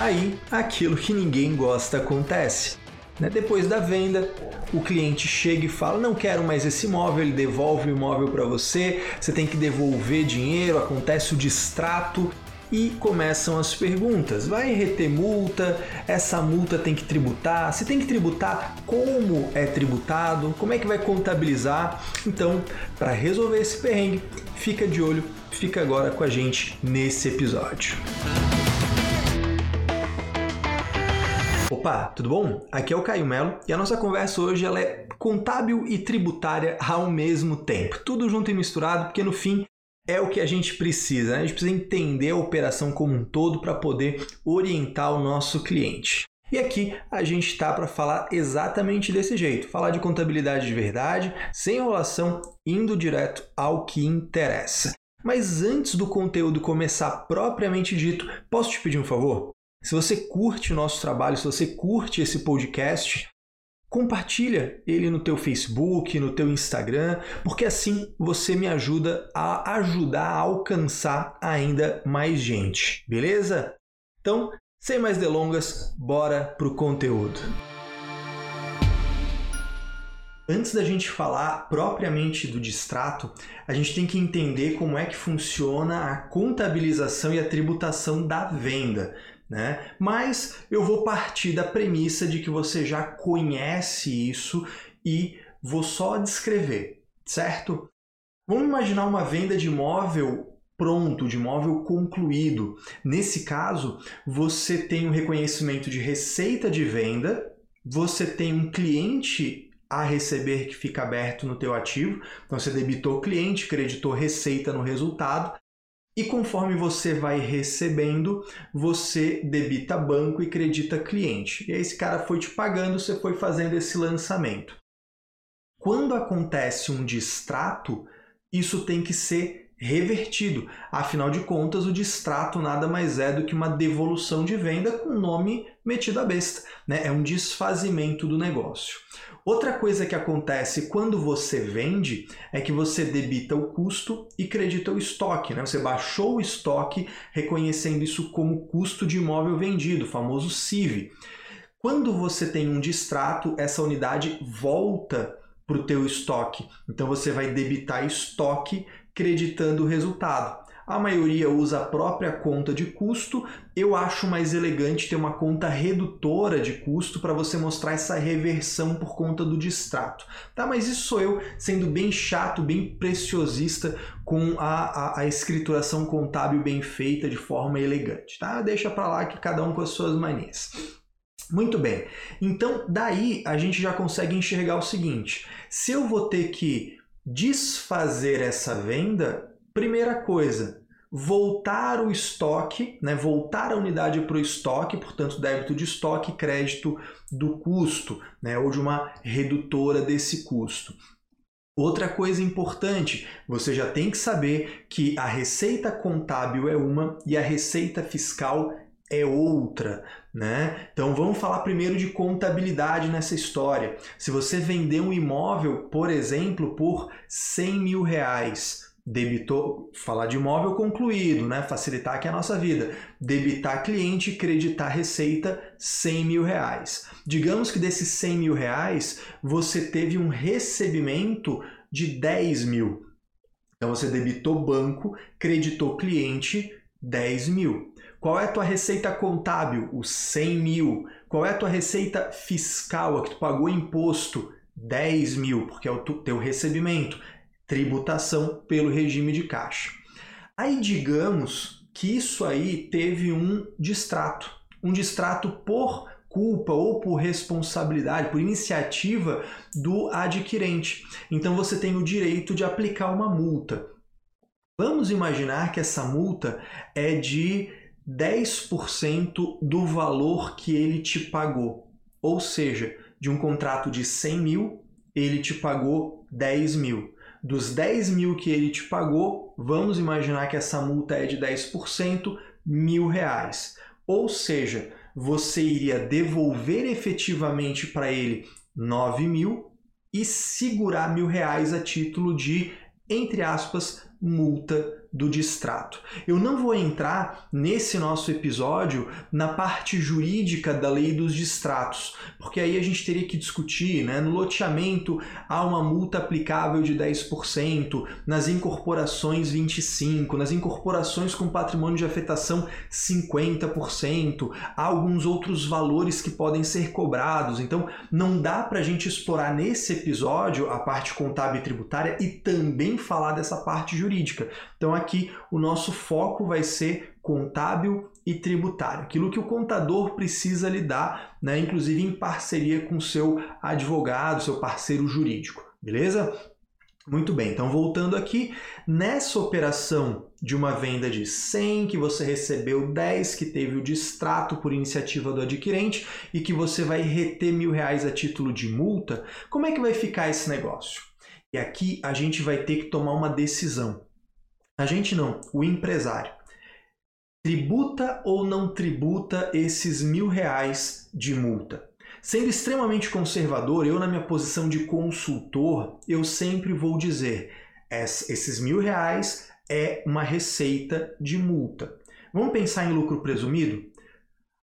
Aí, aquilo que ninguém gosta acontece. Né? Depois da venda, o cliente chega e fala: Não quero mais esse imóvel, ele devolve o imóvel para você, você tem que devolver dinheiro, acontece o distrato e começam as perguntas. Vai reter multa? Essa multa tem que tributar? Se tem que tributar, como é tributado? Como é que vai contabilizar? Então, para resolver esse perrengue, fica de olho, fica agora com a gente nesse episódio. Opa, tudo bom? Aqui é o Caio Melo e a nossa conversa hoje ela é contábil e tributária ao mesmo tempo. Tudo junto e misturado, porque no fim é o que a gente precisa. Né? A gente precisa entender a operação como um todo para poder orientar o nosso cliente. E aqui a gente está para falar exatamente desse jeito, falar de contabilidade de verdade, sem enrolação, indo direto ao que interessa. Mas antes do conteúdo começar propriamente dito, posso te pedir um favor? Se você curte o nosso trabalho, se você curte esse podcast, compartilha ele no teu Facebook, no teu Instagram, porque assim você me ajuda a ajudar a alcançar ainda mais gente, beleza? Então, sem mais delongas, bora pro conteúdo. Antes da gente falar propriamente do distrato, a gente tem que entender como é que funciona a contabilização e a tributação da venda. Né? Mas eu vou partir da premissa de que você já conhece isso e vou só descrever, certo? Vamos imaginar uma venda de imóvel pronto, de imóvel concluído. Nesse caso, você tem um reconhecimento de receita de venda, você tem um cliente a receber que fica aberto no teu ativo, então você debitou o cliente, creditou receita no resultado, e conforme você vai recebendo, você debita banco e credita cliente. E aí esse cara foi te pagando, você foi fazendo esse lançamento. Quando acontece um distrato, isso tem que ser revertido. Afinal de contas, o distrato nada mais é do que uma devolução de venda com nome metido à besta. Né? É um desfazimento do negócio. Outra coisa que acontece quando você vende é que você debita o custo e credita o estoque. Né? Você baixou o estoque reconhecendo isso como custo de imóvel vendido, o famoso CIV. Quando você tem um distrato, essa unidade volta para o teu estoque. Então você vai debitar estoque creditando o resultado. A maioria usa a própria conta de custo. Eu acho mais elegante ter uma conta redutora de custo para você mostrar essa reversão por conta do distrato. Tá? Mas isso sou eu sendo bem chato, bem preciosista com a, a, a escrituração contábil bem feita de forma elegante. Tá? Deixa para lá que cada um com as suas manias. Muito bem. Então, daí a gente já consegue enxergar o seguinte: se eu vou ter que desfazer essa venda, primeira coisa, voltar o estoque, né, voltar a unidade para o estoque, portanto, débito de estoque, crédito do custo, né, ou de uma redutora desse custo. Outra coisa importante, você já tem que saber que a receita contábil é uma e a receita fiscal é outra, né? Então vamos falar primeiro de contabilidade nessa história. Se você vender um imóvel, por exemplo, por 100 mil reais, debitou, falar de imóvel concluído, né? facilitar aqui a nossa vida, debitar cliente, creditar receita 100 mil reais. Digamos que desses 100 mil reais você teve um recebimento de 10 mil. Então você debitou banco, creditou cliente 10 mil. Qual é a tua receita contábil? Os 100 mil. Qual é a tua receita fiscal, a que tu pagou imposto? 10 mil, porque é o teu recebimento tributação pelo regime de caixa. Aí digamos que isso aí teve um distrato, um distrato por culpa ou por responsabilidade, por iniciativa do adquirente. Então você tem o direito de aplicar uma multa. Vamos imaginar que essa multa é de 10% do valor que ele te pagou. Ou seja, de um contrato de 100 mil, ele te pagou 10 mil. Dos 10 mil que ele te pagou, vamos imaginar que essa multa é de 10%, mil reais. Ou seja, você iria devolver efetivamente para ele 9 mil e segurar mil reais a título de, entre aspas, multa do distrato. Eu não vou entrar nesse nosso episódio na parte jurídica da lei dos distratos, porque aí a gente teria que discutir, né? No loteamento há uma multa aplicável de 10%, nas incorporações 25%, nas incorporações com patrimônio de afetação 50%, há alguns outros valores que podem ser cobrados. Então, não dá para a gente explorar nesse episódio a parte contábil e tributária e também falar dessa parte jurídica. Então, aqui o nosso foco vai ser contábil e tributário, aquilo que o contador precisa lidar, né, inclusive em parceria com seu advogado, seu parceiro jurídico, beleza? Muito bem, então voltando aqui, nessa operação de uma venda de 100, que você recebeu 10, que teve o distrato por iniciativa do adquirente e que você vai reter mil reais a título de multa, como é que vai ficar esse negócio? E aqui a gente vai ter que tomar uma decisão. A gente não, o empresário. Tributa ou não tributa esses mil reais de multa? Sendo extremamente conservador, eu na minha posição de consultor, eu sempre vou dizer, esses mil reais é uma receita de multa. Vamos pensar em lucro presumido?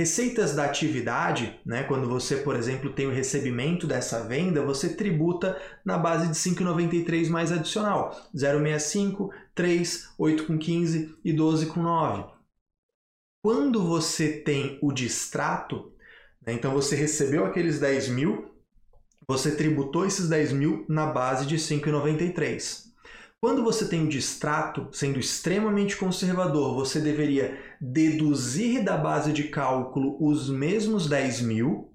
Receitas da atividade, né, quando você, por exemplo, tem o recebimento dessa venda, você tributa na base de 5,93 mais adicional, 0,65, 3, 8 com 15 e 12 com 9. Quando você tem o distrato, né, então você recebeu aqueles 10 mil, você tributou esses 10 mil na base de 5,93. Quando você tem o distrato, sendo extremamente conservador, você deveria deduzir da base de cálculo os mesmos 10 mil,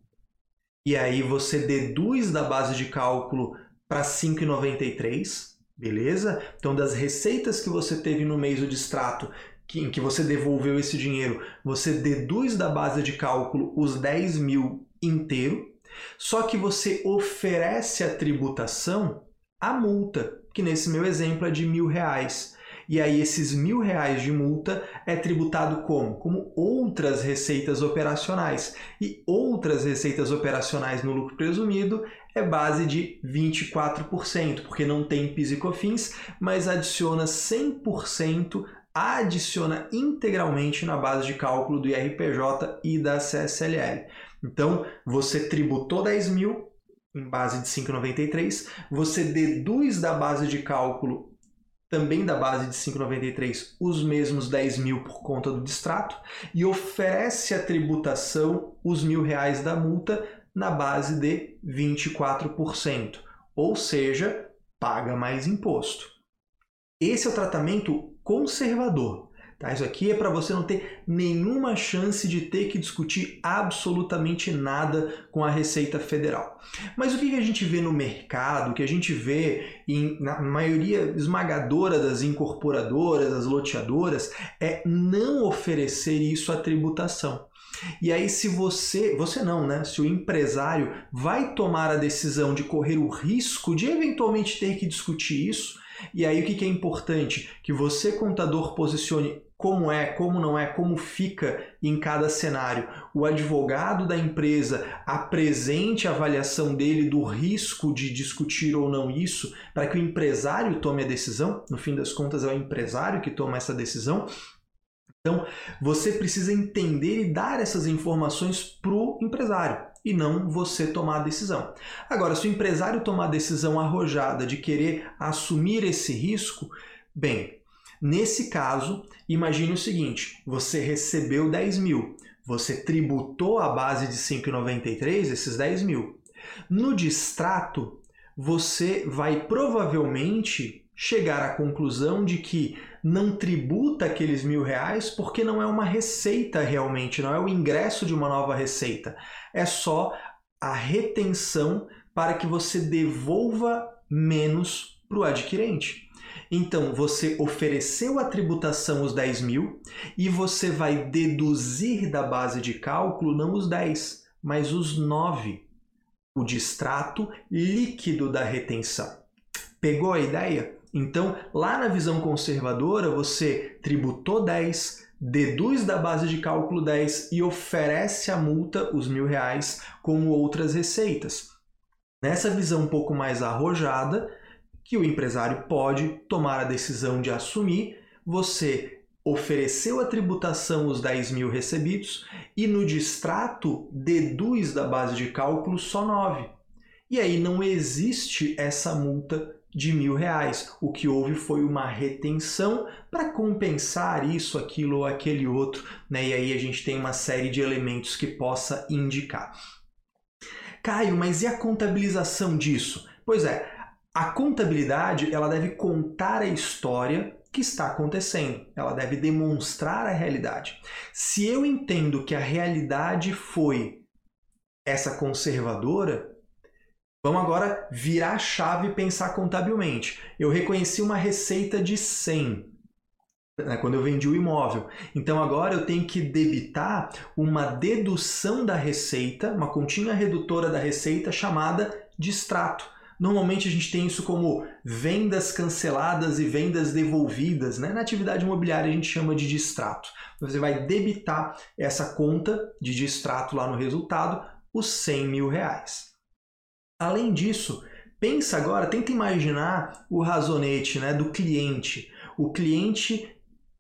e aí você deduz da base de cálculo para 5,93, beleza? Então, das receitas que você teve no mês do distrato, que, em que você devolveu esse dinheiro, você deduz da base de cálculo os 10 mil inteiro, só que você oferece a tributação a multa, que nesse meu exemplo é de mil reais. E aí esses mil reais de multa é tributado como? Como outras receitas operacionais. E outras receitas operacionais no lucro presumido é base de 24%, porque não tem PIS e COFINS, mas adiciona 100%, adiciona integralmente na base de cálculo do IRPJ e da CSLL. Então, você tributou 10 mil, em base de 5,93, você deduz da base de cálculo também da base de 5,93 os mesmos 10 mil por conta do distrato e oferece a tributação os mil reais da multa na base de 24%, ou seja, paga mais imposto. Esse é o tratamento conservador. Tá? Isso aqui é para você não ter nenhuma chance de ter que discutir absolutamente nada com a Receita Federal. Mas o que a gente vê no mercado, o que a gente vê em, na maioria esmagadora das incorporadoras, das loteadoras, é não oferecer isso à tributação. E aí, se você, você não, né? Se o empresário vai tomar a decisão de correr o risco de eventualmente ter que discutir isso, e aí o que é importante? Que você, contador, posicione como é, como não é, como fica em cada cenário. O advogado da empresa apresente a avaliação dele do risco de discutir ou não isso, para que o empresário tome a decisão. No fim das contas, é o empresário que toma essa decisão. Então, você precisa entender e dar essas informações para o empresário e não você tomar a decisão. Agora, se o empresário tomar a decisão arrojada de querer assumir esse risco, bem, nesse caso, imagine o seguinte: você recebeu 10 mil, você tributou a base de 5,93, esses 10 mil. No distrato, você vai provavelmente chegar à conclusão de que não tributa aqueles mil reais porque não é uma receita realmente, não é o ingresso de uma nova receita. É só a retenção para que você devolva menos para o adquirente. Então, você ofereceu a tributação os 10 mil e você vai deduzir da base de cálculo não os 10, mas os 9, o distrato líquido da retenção. Pegou a ideia? Então, lá na visão conservadora, você tributou 10, deduz da base de cálculo 10 e oferece a multa, os mil reais, como outras receitas. Nessa visão um pouco mais arrojada, que o empresário pode tomar a decisão de assumir, você ofereceu a tributação os 10 mil recebidos e no distrato deduz da base de cálculo só 9. E aí não existe essa multa de mil reais. O que houve foi uma retenção para compensar isso, aquilo ou aquele outro, né? E aí a gente tem uma série de elementos que possa indicar. Caio, mas e a contabilização disso? Pois é, a contabilidade ela deve contar a história que está acontecendo. Ela deve demonstrar a realidade. Se eu entendo que a realidade foi essa conservadora, vamos agora virar a chave e pensar contabilmente. Eu reconheci uma receita de 100 né, quando eu vendi o imóvel. Então agora eu tenho que debitar uma dedução da receita, uma continha redutora da receita chamada distrato. Normalmente a gente tem isso como vendas canceladas e vendas devolvidas. Né? Na atividade imobiliária a gente chama de distrato. Você vai debitar essa conta de distrato lá no resultado, os 100 mil reais. Além disso, pensa agora, tenta imaginar o razonete né, do cliente. O cliente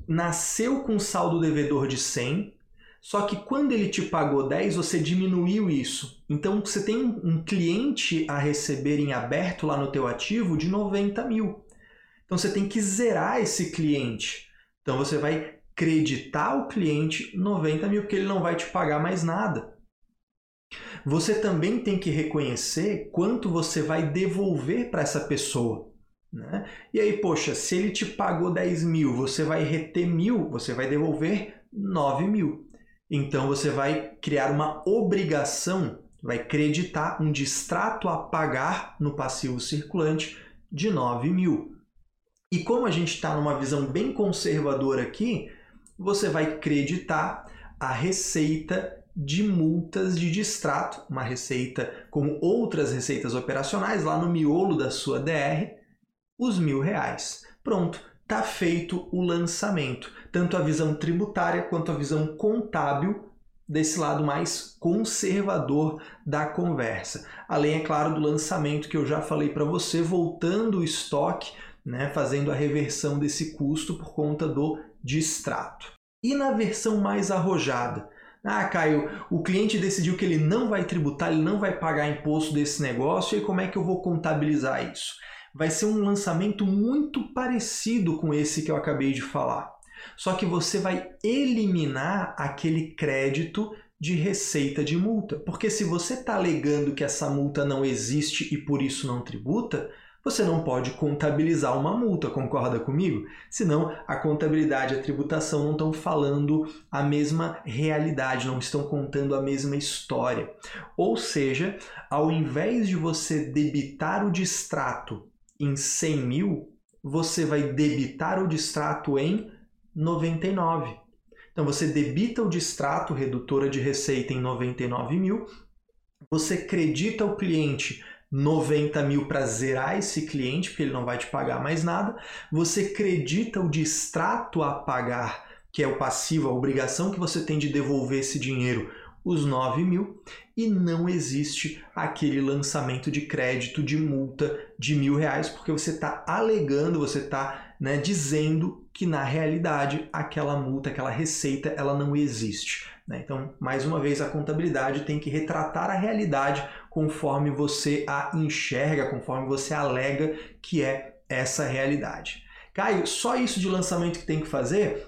nasceu com saldo devedor de 100, só que quando ele te pagou 10, você diminuiu isso. Então você tem um cliente a receber em aberto lá no teu ativo de 90 mil. Então você tem que zerar esse cliente. Então você vai creditar o cliente 90 mil, porque ele não vai te pagar mais nada. Você também tem que reconhecer quanto você vai devolver para essa pessoa. Né? E aí, poxa, se ele te pagou 10 mil, você vai reter mil, você vai devolver 9 mil. Então você vai criar uma obrigação, vai creditar um distrato a pagar no passivo circulante de 9 mil. E como a gente está numa visão bem conservadora aqui, você vai creditar a receita de multas de distrato, uma receita como outras receitas operacionais lá no miolo da sua DR, os mil reais. Pronto, está feito o lançamento. Tanto a visão tributária quanto a visão contábil desse lado mais conservador da conversa. Além, é claro, do lançamento que eu já falei para você, voltando o estoque, né, fazendo a reversão desse custo por conta do distrato. E na versão mais arrojada? Ah, Caio, o cliente decidiu que ele não vai tributar, ele não vai pagar imposto desse negócio, e como é que eu vou contabilizar isso? vai ser um lançamento muito parecido com esse que eu acabei de falar. Só que você vai eliminar aquele crédito de receita de multa. Porque se você está alegando que essa multa não existe e por isso não tributa, você não pode contabilizar uma multa, concorda comigo? Senão a contabilidade e a tributação não estão falando a mesma realidade, não estão contando a mesma história. Ou seja, ao invés de você debitar o distrato em 100 mil, você vai debitar o distrato em 99. Então você debita o distrato, redutora de receita, em 99 mil, você credita o cliente 90 mil para zerar esse cliente, porque ele não vai te pagar mais nada, você credita o distrato a pagar, que é o passivo, a obrigação que você tem de devolver esse dinheiro os 9 mil e não existe aquele lançamento de crédito de multa de mil reais, porque você está alegando, você está né, dizendo que na realidade aquela multa, aquela receita, ela não existe. Né? Então, mais uma vez, a contabilidade tem que retratar a realidade conforme você a enxerga, conforme você alega que é essa realidade. Caio, só isso de lançamento que tem que fazer?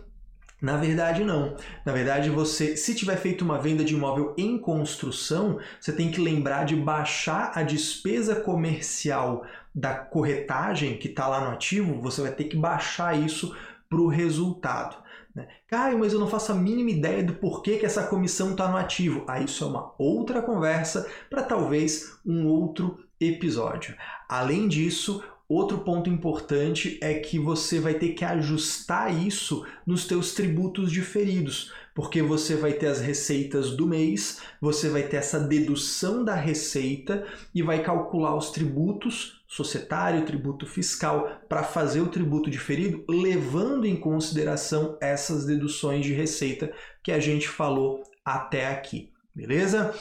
Na verdade, não. Na verdade, você, se tiver feito uma venda de imóvel em construção, você tem que lembrar de baixar a despesa comercial da corretagem que está lá no ativo, você vai ter que baixar isso para o resultado. Né? Caio, mas eu não faço a mínima ideia do porquê que essa comissão está no ativo. Ah, isso é uma outra conversa para talvez um outro episódio. Além disso, Outro ponto importante é que você vai ter que ajustar isso nos teus tributos diferidos, porque você vai ter as receitas do mês, você vai ter essa dedução da receita e vai calcular os tributos societário, tributo fiscal para fazer o tributo diferido, levando em consideração essas deduções de receita que a gente falou até aqui, beleza?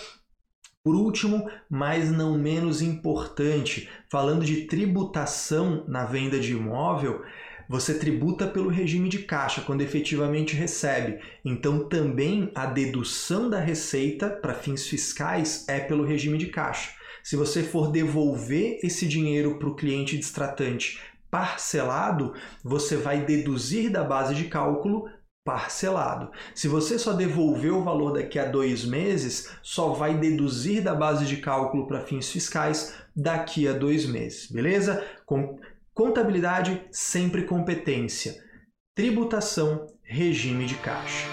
Por último, mas não menos importante, falando de tributação na venda de imóvel, você tributa pelo regime de caixa quando efetivamente recebe. Então, também a dedução da receita para fins fiscais é pelo regime de caixa. Se você for devolver esse dinheiro para o cliente destratante parcelado, você vai deduzir da base de cálculo parcelado. Se você só devolver o valor daqui a dois meses, só vai deduzir da base de cálculo para fins fiscais daqui a dois meses, beleza? Com contabilidade, sempre competência. Tributação, regime de caixa.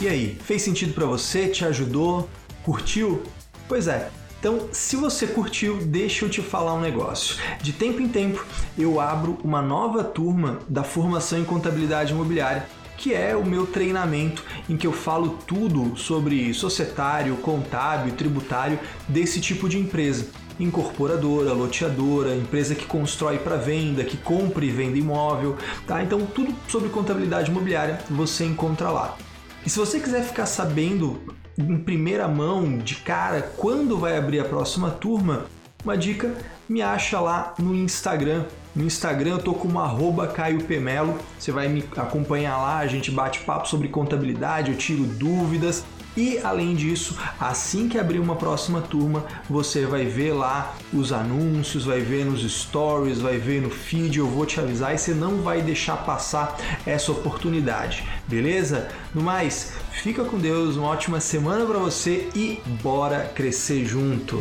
E aí, fez sentido para você? Te ajudou? Curtiu? Pois é, então, se você curtiu, deixa eu te falar um negócio. De tempo em tempo, eu abro uma nova turma da formação em contabilidade imobiliária que é o meu treinamento em que eu falo tudo sobre societário, contábil, tributário desse tipo de empresa. Incorporadora, loteadora, empresa que constrói para venda, que compra e vende imóvel, tá? Então tudo sobre contabilidade imobiliária você encontra lá. E se você quiser ficar sabendo em primeira mão, de cara, quando vai abrir a próxima turma, uma dica, me acha lá no Instagram. No Instagram eu tô como arroba Caio Pemelo. Você vai me acompanhar lá, a gente bate papo sobre contabilidade, eu tiro dúvidas. E além disso, assim que abrir uma próxima turma, você vai ver lá os anúncios, vai ver nos stories, vai ver no feed, eu vou te avisar e você não vai deixar passar essa oportunidade, beleza? No mais, fica com Deus, uma ótima semana para você e bora crescer junto.